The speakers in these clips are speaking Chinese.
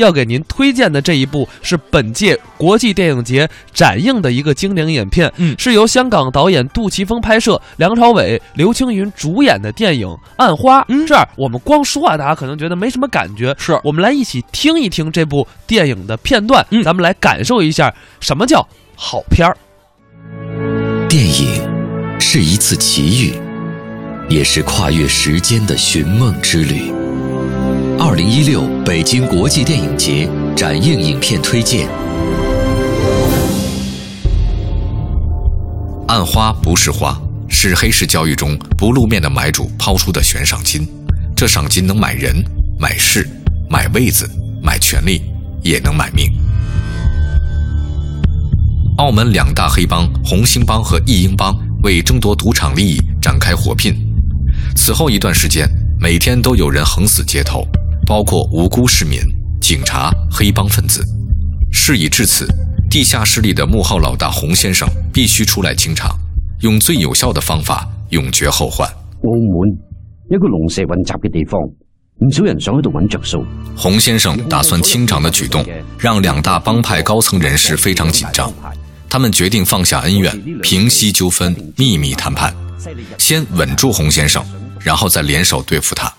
要给您推荐的这一部是本届国际电影节展映的一个经典影片，嗯，是由香港导演杜琪峰拍摄、梁朝伟、刘青云主演的电影《暗花》。嗯，这儿我们光说，大家可能觉得没什么感觉，是我们来一起听一听这部电影的片段，嗯，咱们来感受一下什么叫好片儿。电影是一次奇遇，也是跨越时间的寻梦之旅。二零一六北京国际电影节展映影片推荐。暗花不是花，是黑市交易中不露面的买主抛出的悬赏金。这赏金能买人、买事、买位子、买权利，也能买命。澳门两大黑帮红星帮和义英帮为争夺赌场利益展开火拼，此后一段时间，每天都有人横死街头。包括无辜市民、警察、黑帮分子。事已至此，地下势力的幕后老大洪先生必须出来清场，用最有效的方法永绝后患。澳门一个龙蛇混杂的地方，唔少人想喺度揾着数。洪先生打算清场的举动，让两大帮派高层人士非常紧张。他们决定放下恩怨，平息纠纷，秘密谈判，先稳住洪先生，然后再联手对付他。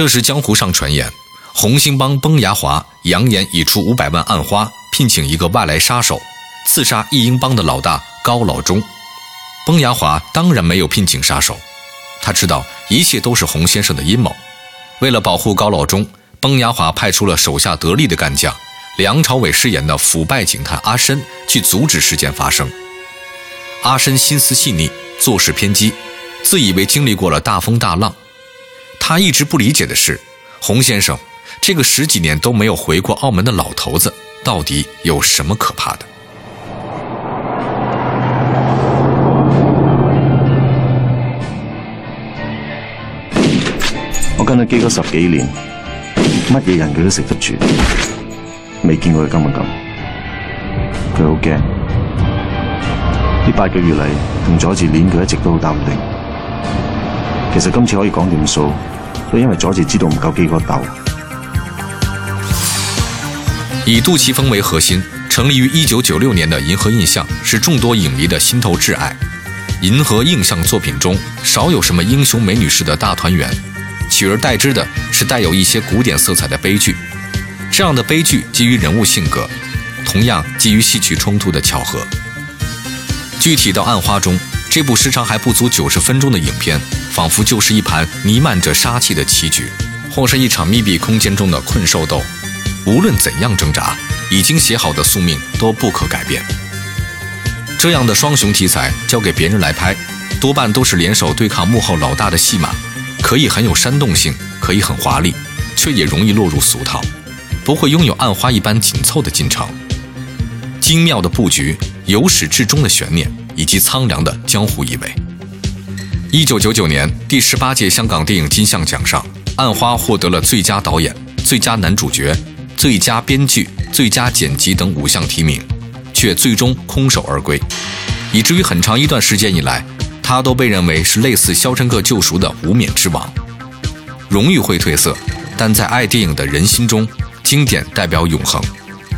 这时，江湖上传言，红星帮崩牙华扬言已出五百万暗花，聘请一个外来杀手刺杀义英帮的老大高老忠。崩牙华当然没有聘请杀手，他知道一切都是洪先生的阴谋。为了保护高老忠，崩牙华派出了手下得力的干将梁朝伟饰演的腐败警探阿深去阻止事件发生。阿深心思细腻，做事偏激，自以为经历过了大风大浪。他一直不理解的是，洪先生这个十几年都没有回过澳门的老头子，到底有什么可怕的？我跟他基哥十几年，乜嘢人佢都食得住，未见过佢咁敏感，佢好惊。呢八个月嚟，同佐治廉佢一直都好淡定。其实今次可以讲定数。都因为佐治知道唔够几个豆。以杜琪峰为核心，成立于一九九六年的银河映像，是众多影迷的心头挚爱。银河映像作品中少有什么英雄美女式的大团圆，取而代之的是带有一些古典色彩的悲剧。这样的悲剧基于人物性格，同样基于戏曲冲突的巧合。具体到《暗花》中。这部时长还不足九十分钟的影片，仿佛就是一盘弥漫着杀气的棋局，或是一场密闭空间中的困兽斗。无论怎样挣扎，已经写好的宿命都不可改变。这样的双雄题材交给别人来拍，多半都是联手对抗幕后老大的戏码，可以很有煽动性，可以很华丽，却也容易落入俗套，不会拥有暗花一般紧凑的进程，精妙的布局，由始至终的悬念。以及苍凉的江湖意味。一九九九年第十八届香港电影金像奖上，《暗花》获得了最佳导演、最佳男主角、最佳编剧、最佳剪辑等五项提名，却最终空手而归，以至于很长一段时间以来，他都被认为是类似《肖申克救赎》的无冕之王。荣誉会褪色，但在爱电影的人心中，经典代表永恒。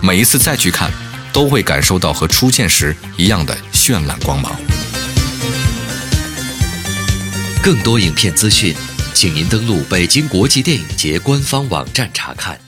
每一次再去看。都会感受到和初见时一样的绚烂光芒。更多影片资讯，请您登录北京国际电影节官方网站查看。